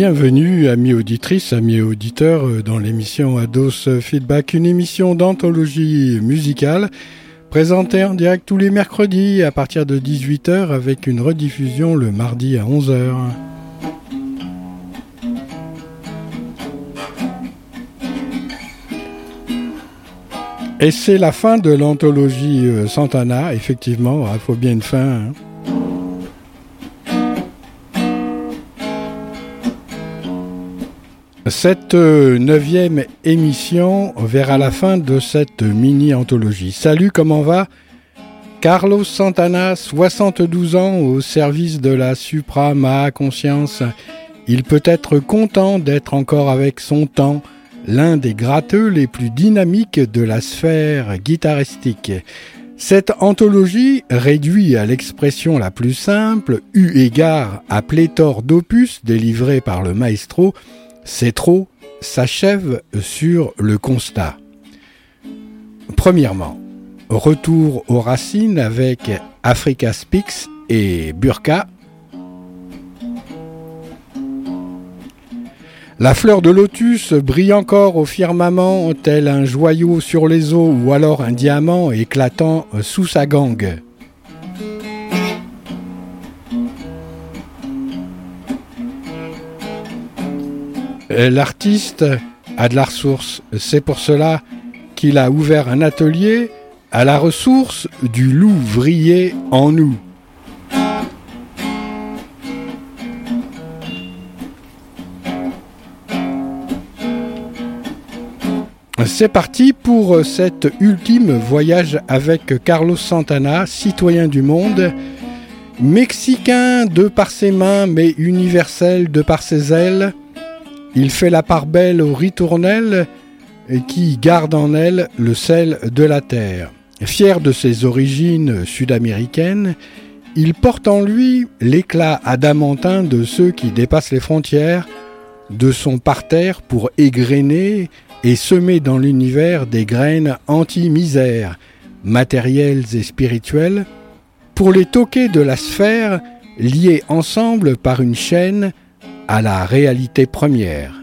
Bienvenue, amis auditrices, amis auditeurs, euh, dans l'émission Ados Feedback, une émission d'anthologie musicale présentée en direct tous les mercredis à partir de 18h avec une rediffusion le mardi à 11h. Et c'est la fin de l'anthologie euh, Santana, effectivement, il faut bien une fin. Hein. Cette euh, neuvième émission verra la fin de cette mini-anthologie. Salut, comment va? Carlos Santana, 72 ans au service de la suprama conscience. Il peut être content d'être encore avec son temps, l'un des gratteux les plus dynamiques de la sphère guitaristique. Cette anthologie, réduit à l'expression la plus simple, eu égard à pléthore d'opus délivrés par le maestro, c'est trop s'achève sur le constat. Premièrement, retour aux racines avec Africa Speaks et Burka. La fleur de lotus brille encore au firmament tel un joyau sur les eaux ou alors un diamant éclatant sous sa gangue. L'artiste a de la ressource. C'est pour cela qu'il a ouvert un atelier à la ressource du louvrier en nous. C'est parti pour cet ultime voyage avec Carlos Santana, citoyen du monde, mexicain de par ses mains mais universel de par ses ailes, il fait la part belle aux ritournelles qui garde en elle le sel de la terre. Fier de ses origines sud-américaines, il porte en lui l'éclat adamantin de ceux qui dépassent les frontières, de son parterre pour égrener et semer dans l'univers des graines anti-misère, matérielles et spirituelles, pour les toquer de la sphère liés ensemble par une chaîne à la réalité première.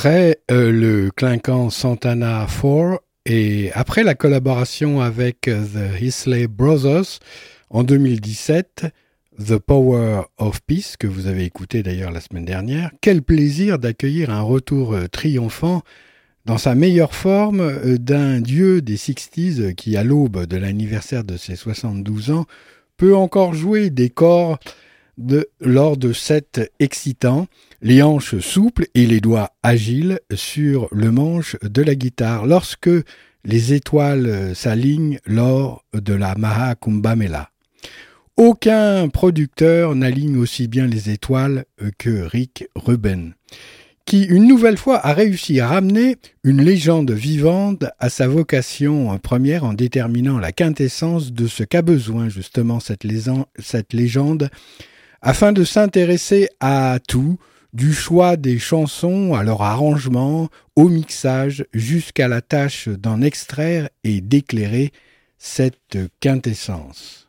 Après euh, le clinquant Santana 4 et après la collaboration avec euh, The Isley Brothers en 2017, The Power of Peace, que vous avez écouté d'ailleurs la semaine dernière, quel plaisir d'accueillir un retour euh, triomphant dans sa meilleure forme d'un dieu des 60s qui, à l'aube de l'anniversaire de ses 72 ans, peut encore jouer des corps lors de cet excitant les hanches souples et les doigts agiles sur le manche de la guitare lorsque les étoiles s'alignent lors de la Maha Kumbamela. Aucun producteur n'aligne aussi bien les étoiles que Rick Rubin, qui une nouvelle fois a réussi à ramener une légende vivante à sa vocation première en déterminant la quintessence de ce qu'a besoin justement cette, légende afin de s'intéresser à tout, du choix des chansons à leur arrangement, au mixage, jusqu'à la tâche d'en extraire et d'éclairer cette quintessence.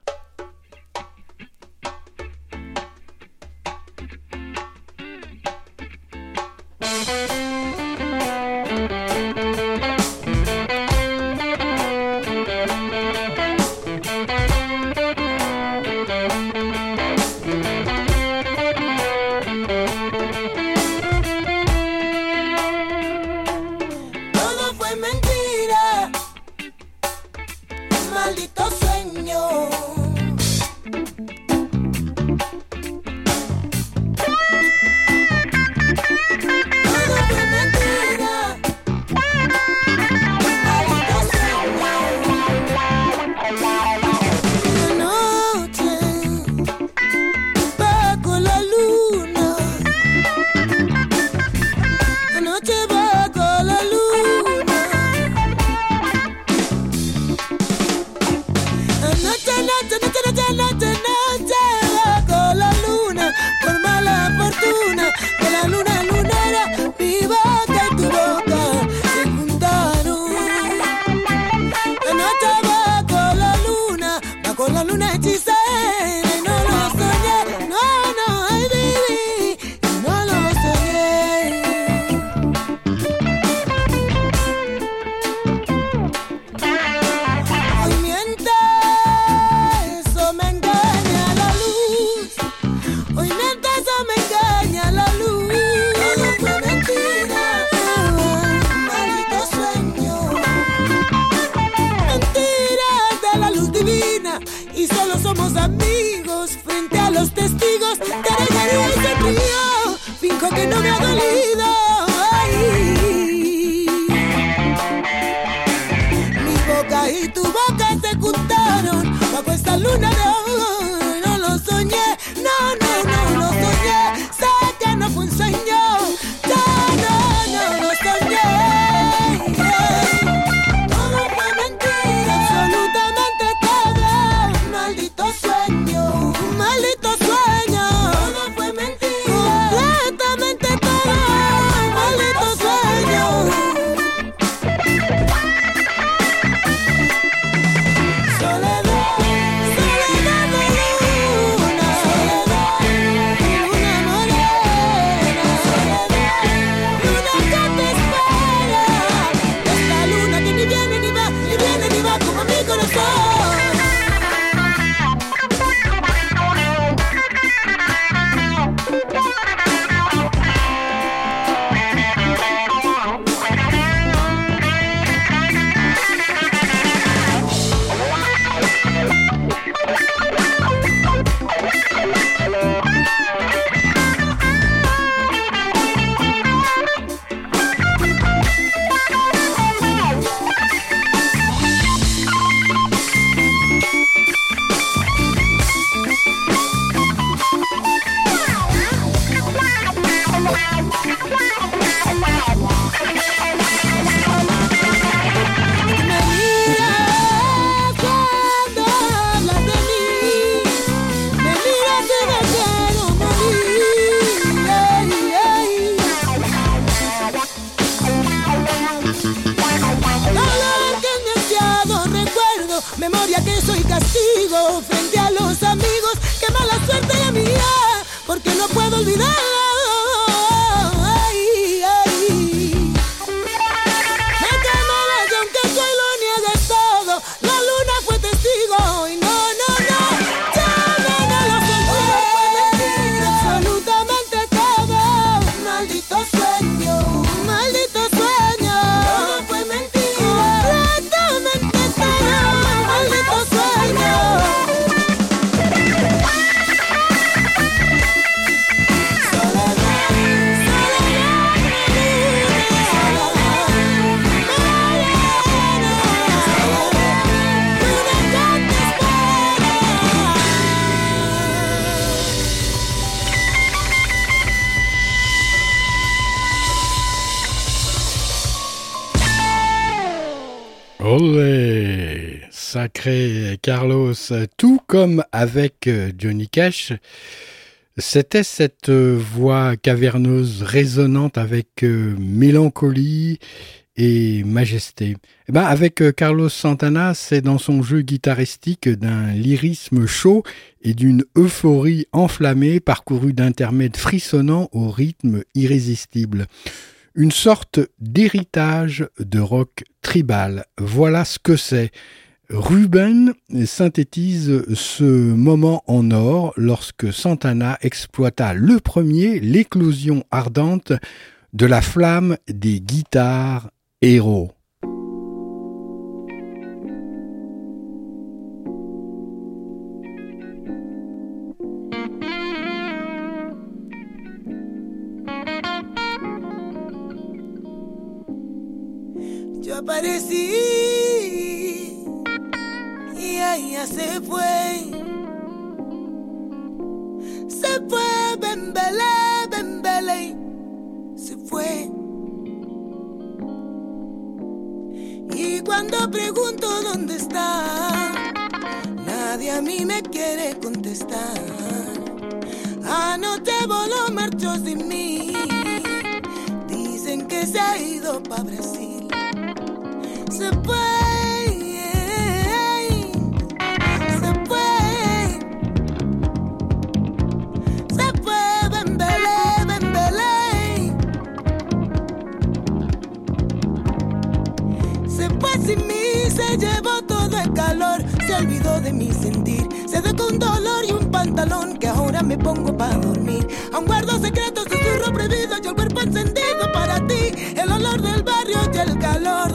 Carlos, tout comme avec euh, Johnny Cash, c'était cette euh, voix caverneuse résonnante avec euh, mélancolie et majesté. Eh ben avec Carlos Santana, c'est dans son jeu guitaristique d'un lyrisme chaud et d'une euphorie enflammée parcourue d'intermèdes frissonnants au rythme irrésistible une sorte d'héritage de rock tribal. Voilà ce que c'est. Ruben synthétise ce moment en or lorsque Santana exploita le premier l'éclosion ardente de la flamme des guitares héros. Se fue. Se fue, bembele, bembele, se fue. Y cuando pregunto dónde está, nadie a mí me quiere contestar. Anoche voló, marchó sin mí. Dicen que se ha ido para que ahora me pongo para dormir. Aún guardo secretos, susurro prohibido y el cuerpo encendido para ti, el olor del barrio y el calor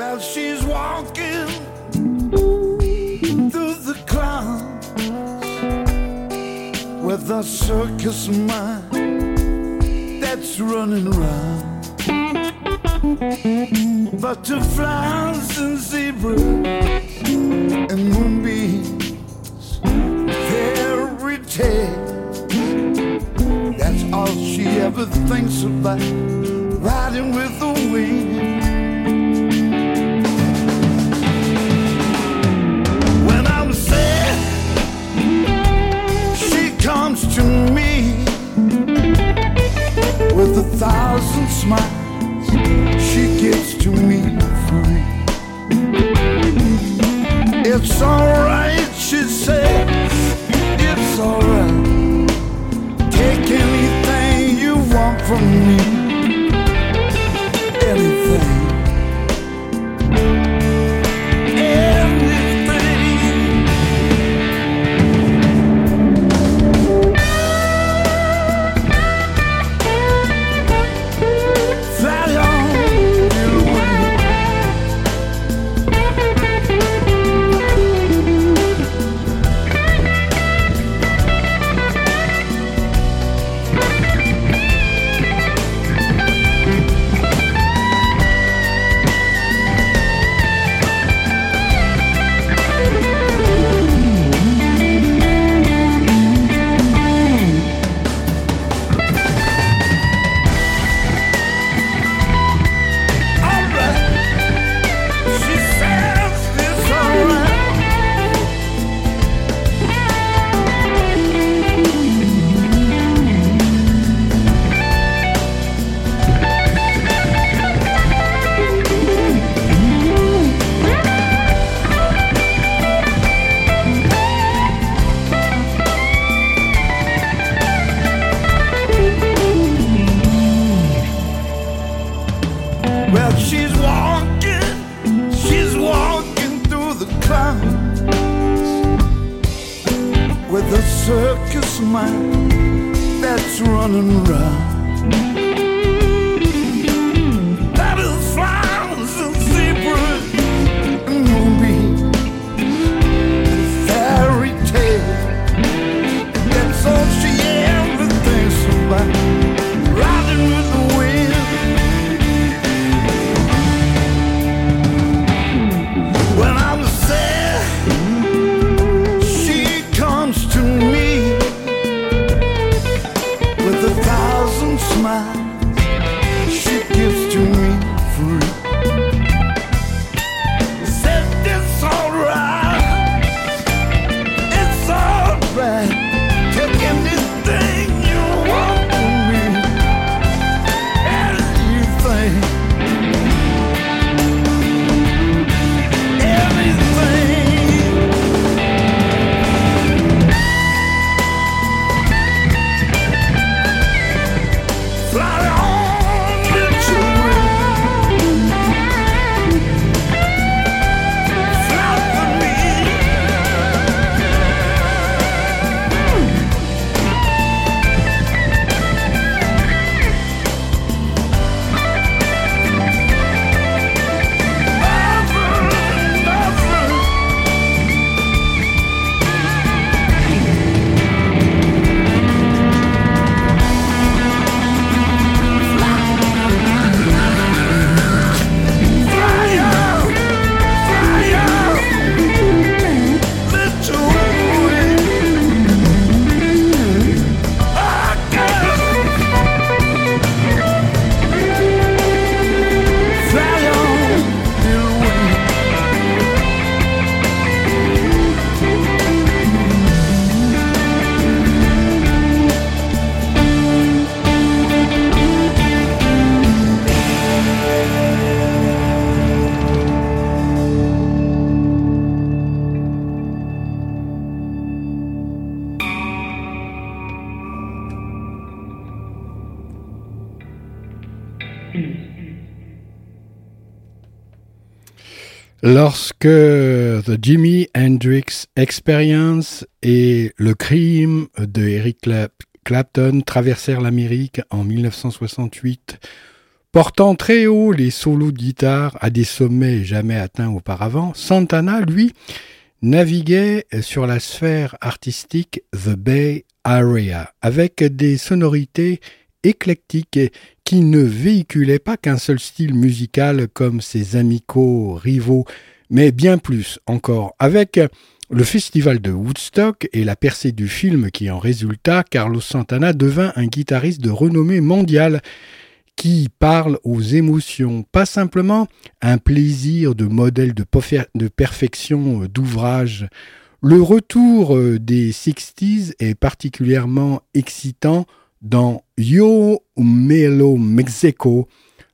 Well, she's walking through the clouds with a circus mind that's running around. Butterflies and zebras and moonbeams, fairy tales. That's all she ever thinks about, riding with the wind. With a thousand smiles she gets to me free. It's alright, she says, it's alright. Take anything you want from me. Lorsque The Jimi Hendrix Experience et le crime de Eric Clapton traversèrent l'Amérique en 1968 Portant très haut les solos de guitare à des sommets jamais atteints auparavant, Santana, lui, naviguait sur la sphère artistique The Bay Area, avec des sonorités éclectiques qui ne véhiculaient pas qu'un seul style musical comme ses amicaux rivaux, mais bien plus encore, avec le festival de Woodstock et la percée du film qui en résulta, Carlos Santana devint un guitariste de renommée mondiale qui parle aux émotions, pas simplement un plaisir de modèle de, de perfection d'ouvrage. Le retour euh, des 60s est particulièrement excitant dans Yo Melo Mexico,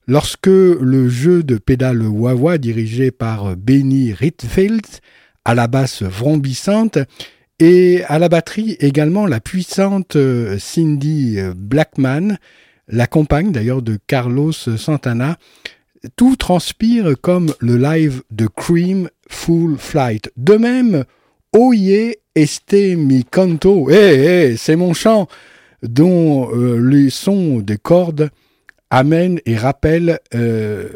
lorsque le jeu de pédale wah dirigé par Benny Ritfield à la basse vrombissante et à la batterie également la puissante euh, Cindy Blackman, la compagne d'ailleurs de Carlos Santana. Tout transpire comme le live de Cream Full Flight. De même, Oye este mi canto, eh, eh, c'est mon chant, dont euh, les sons des cordes amènent et rappellent euh,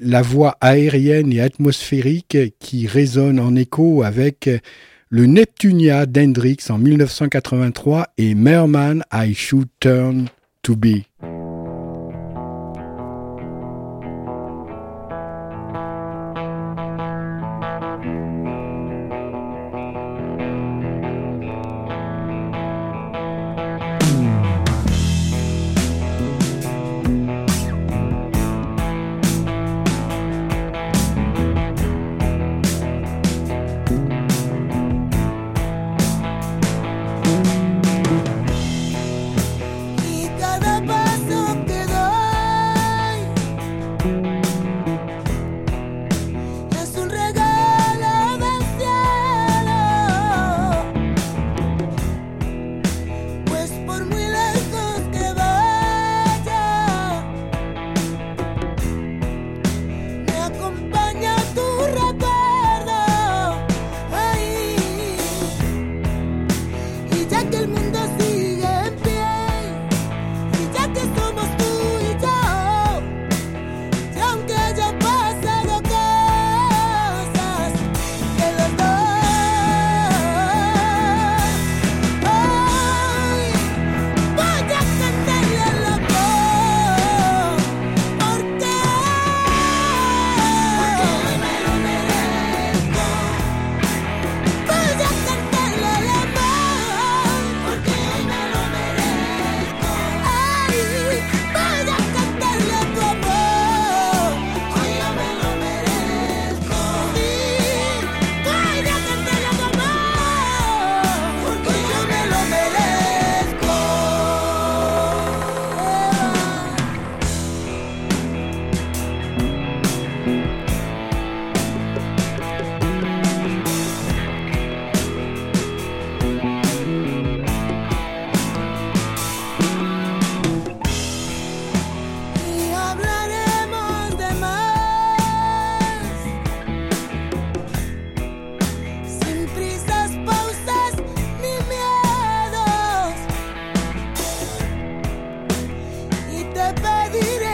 la voix aérienne et atmosphérique qui résonne en écho avec le Neptunia d'Hendrix en 1983 et Merman I Should Turn to Be. pediré.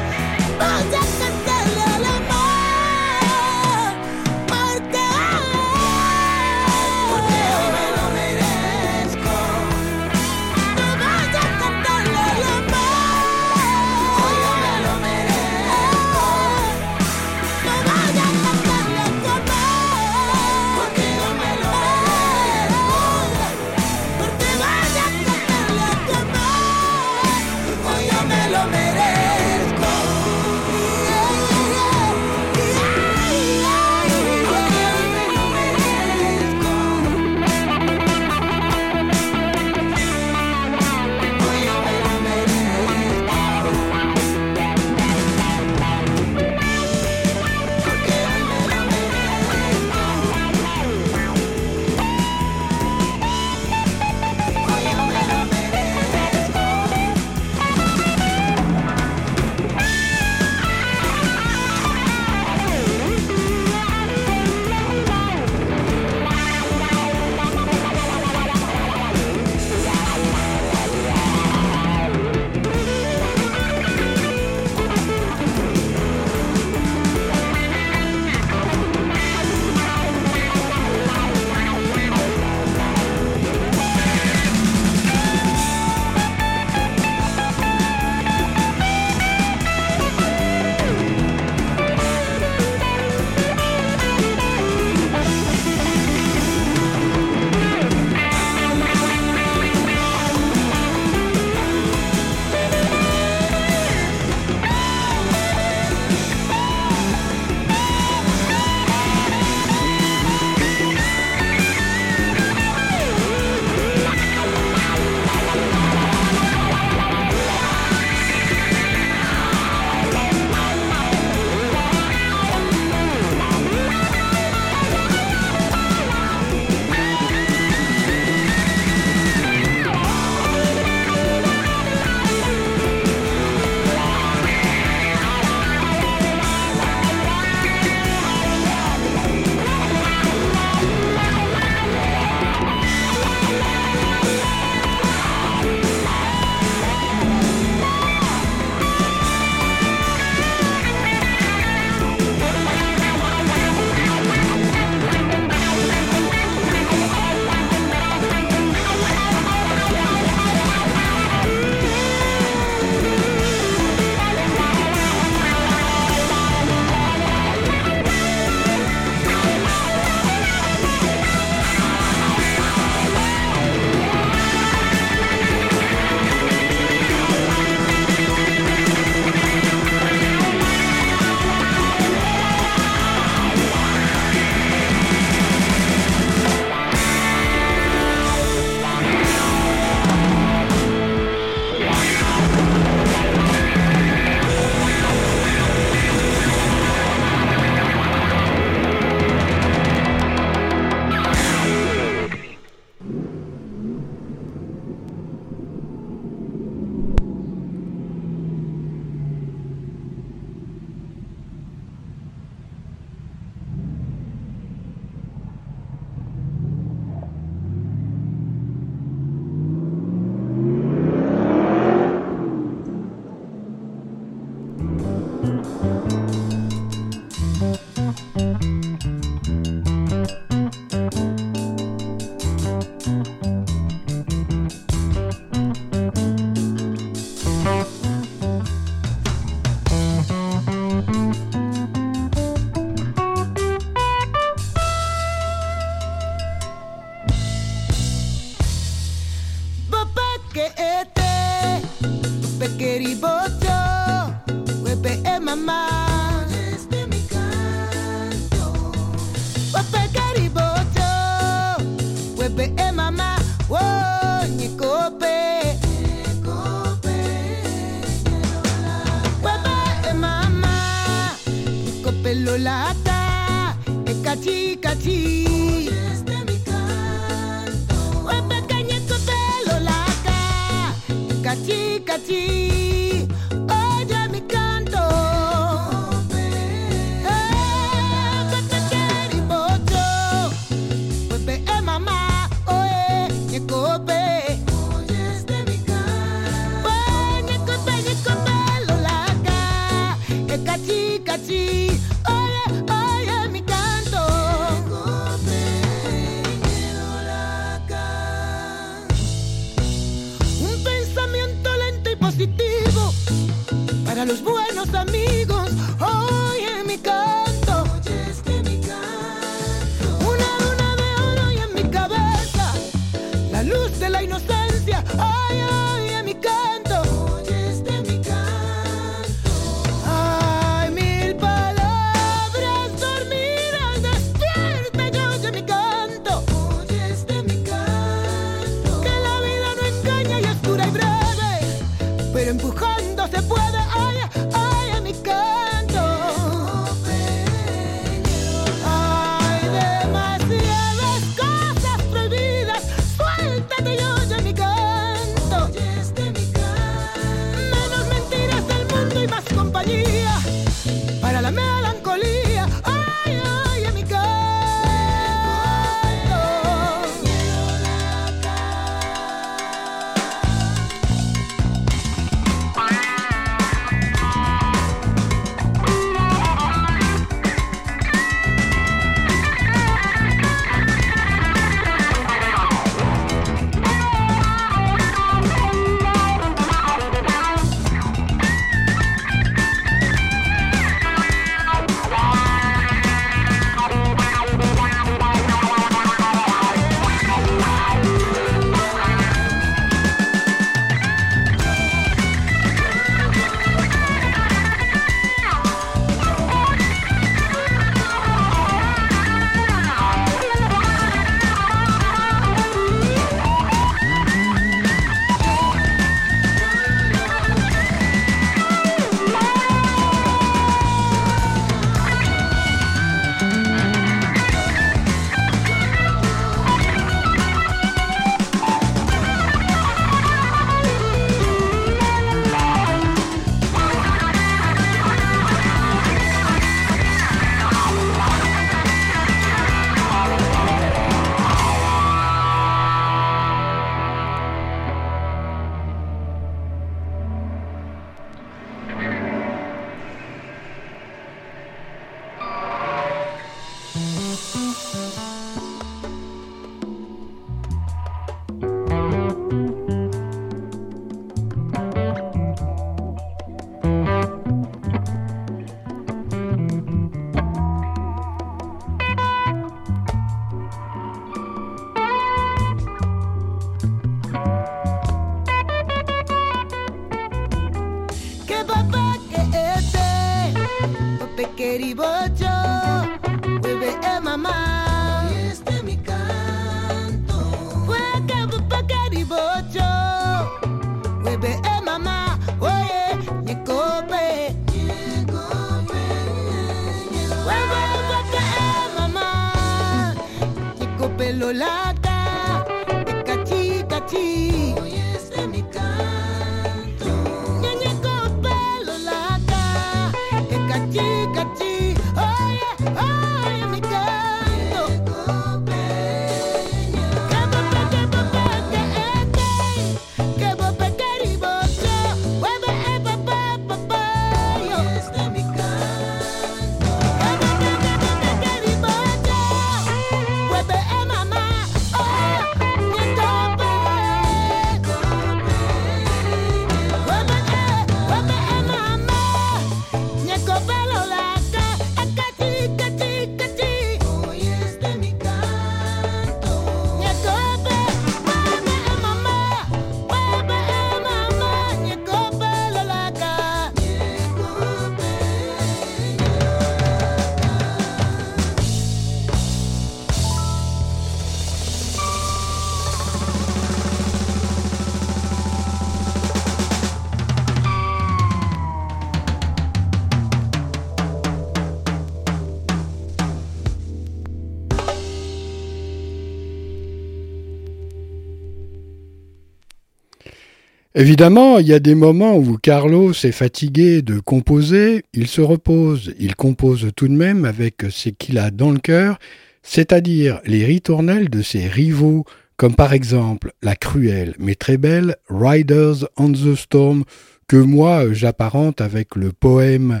Évidemment, il y a des moments où Carlos est fatigué de composer, il se repose, il compose tout de même avec ce qu'il a dans le cœur, c'est-à-dire les ritournelles de ses rivaux, comme par exemple la cruelle mais très belle Riders on the Storm, que moi j'apparente avec le poème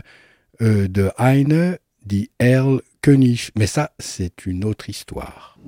euh, de Heine, dit Earl König. Mais ça, c'est une autre histoire.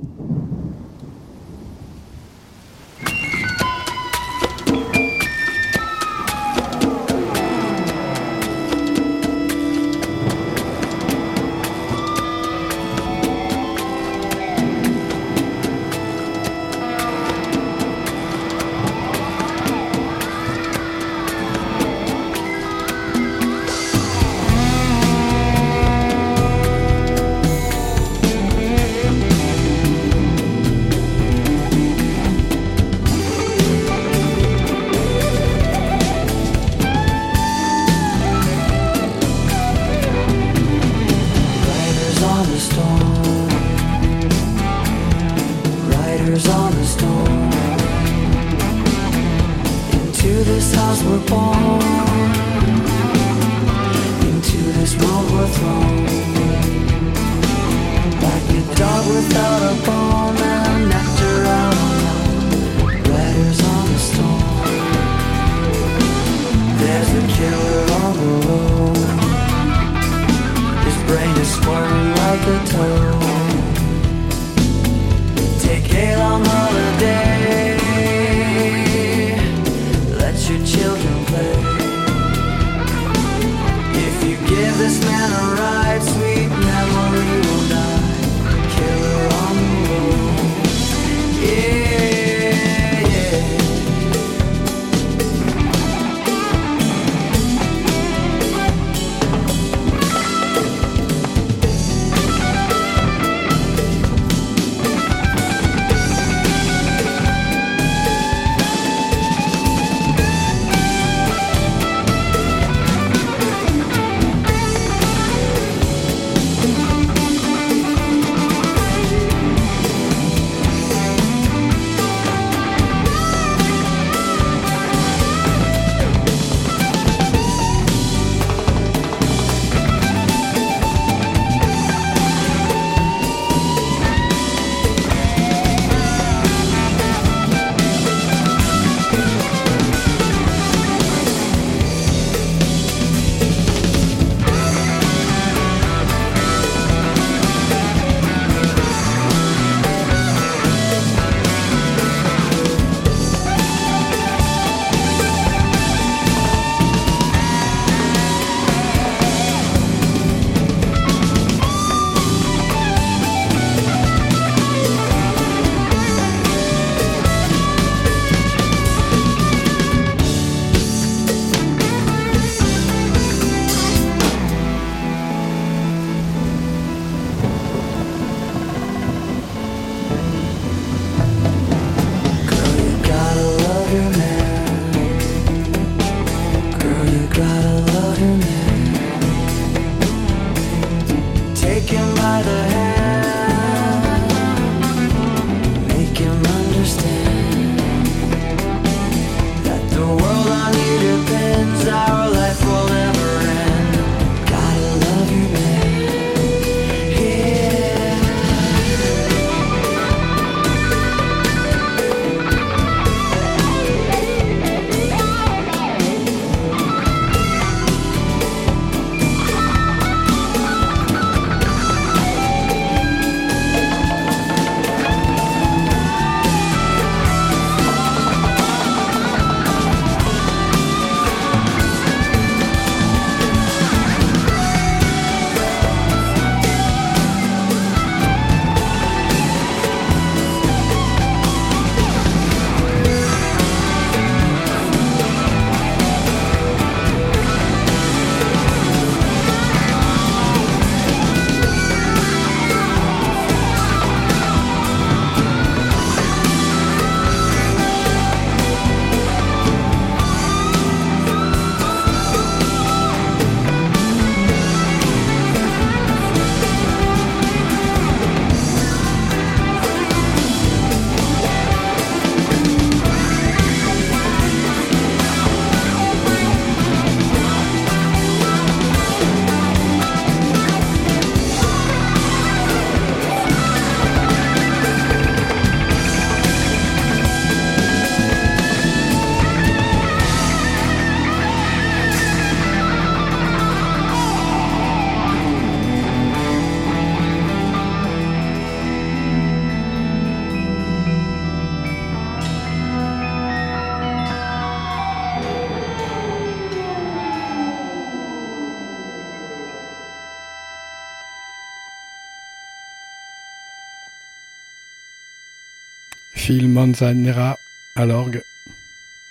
À l'orgue.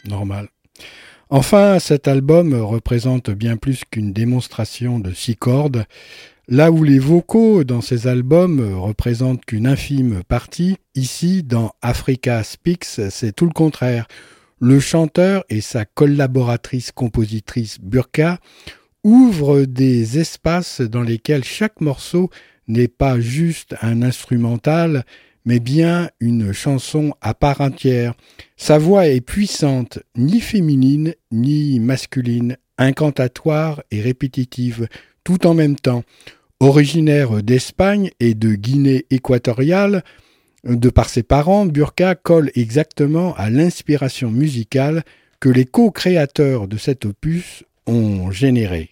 Normal. Enfin, cet album représente bien plus qu'une démonstration de six cordes. Là où les vocaux dans ces albums représentent qu'une infime partie, ici, dans Africa Speaks, c'est tout le contraire. Le chanteur et sa collaboratrice compositrice Burka ouvrent des espaces dans lesquels chaque morceau n'est pas juste un instrumental, mais bien une chanson à part entière. Sa voix est puissante, ni féminine, ni masculine, incantatoire et répétitive, tout en même temps. Originaire d'Espagne et de Guinée équatoriale, de par ses parents, Burka colle exactement à l'inspiration musicale que les co-créateurs de cet opus ont généré.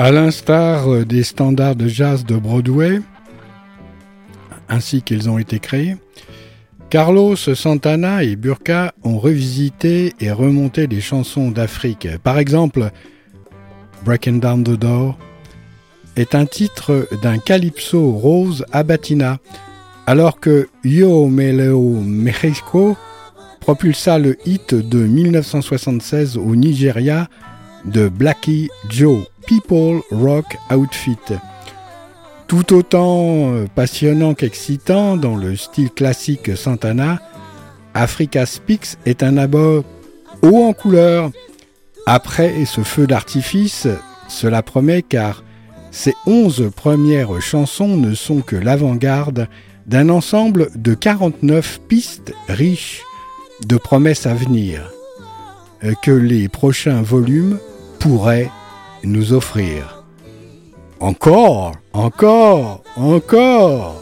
À l'instar euh, des standards de jazz de Broadway, ainsi qu'ils ont été créés, Carlos Santana et Burka ont revisité et remonté des chansons d'Afrique. Par exemple, Breaking Down the Door est un titre d'un calypso rose abatina, alors que Yo Meleo Mexico propulsa le hit de 1976 au Nigeria de Blackie Joe. People Rock Outfit. Tout autant euh, passionnant qu'excitant dans le style classique Santana, Africa Speaks est un album haut en couleur. Après ce feu d'artifice, cela promet car ces onze premières chansons ne sont que l'avant-garde d'un ensemble de 49 pistes riches de promesses à venir euh, que les prochains volumes pourraient nous offrir. Encore, encore, encore.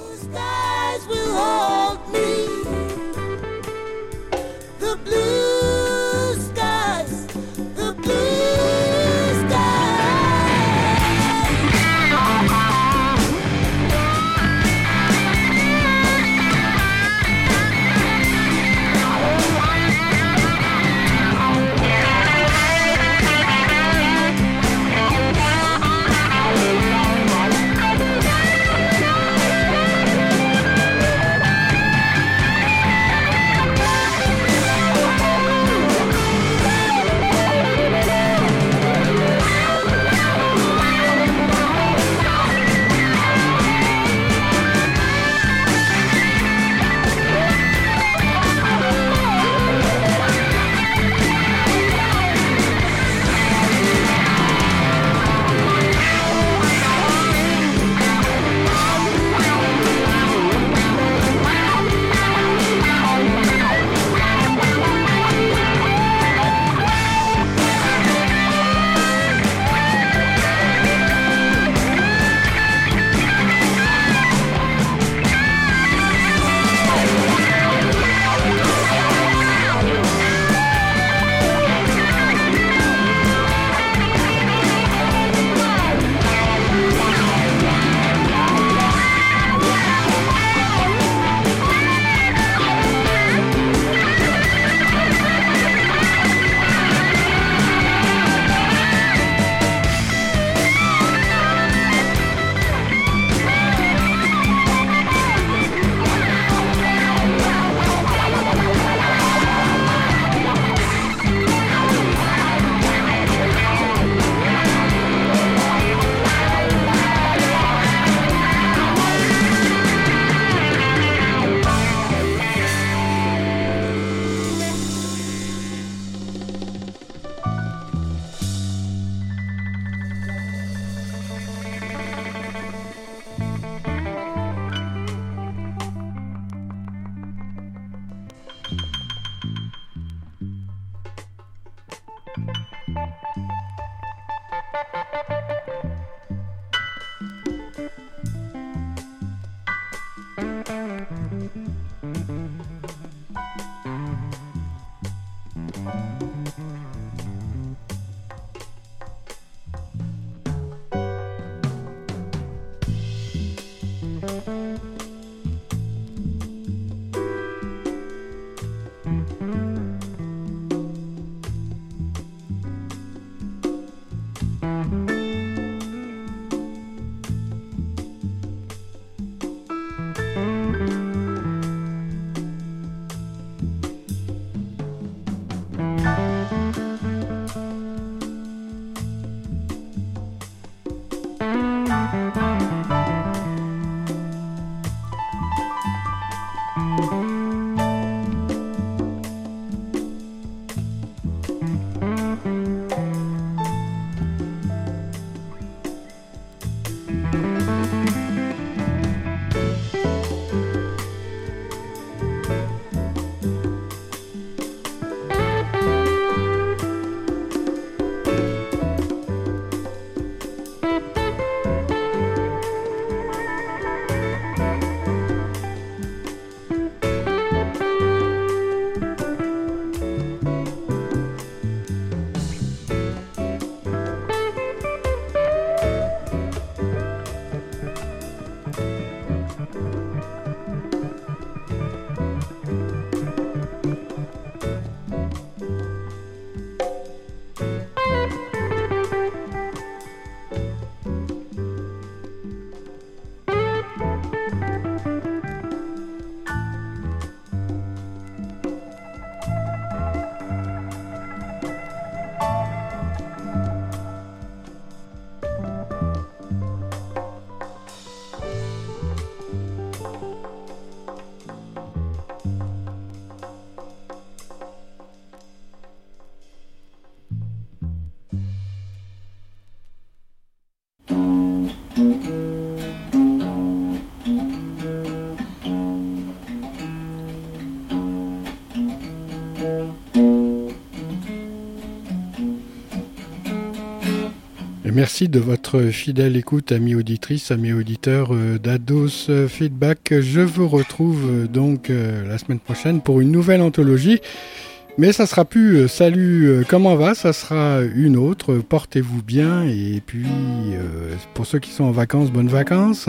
Merci de votre fidèle écoute, amis auditrices, amis auditeurs euh, d'Ados Feedback. Je vous retrouve euh, donc euh, la semaine prochaine pour une nouvelle anthologie. Mais ça sera plus salut, comment va? Ça sera une autre. Portez-vous bien et puis pour ceux qui sont en vacances, bonnes vacances.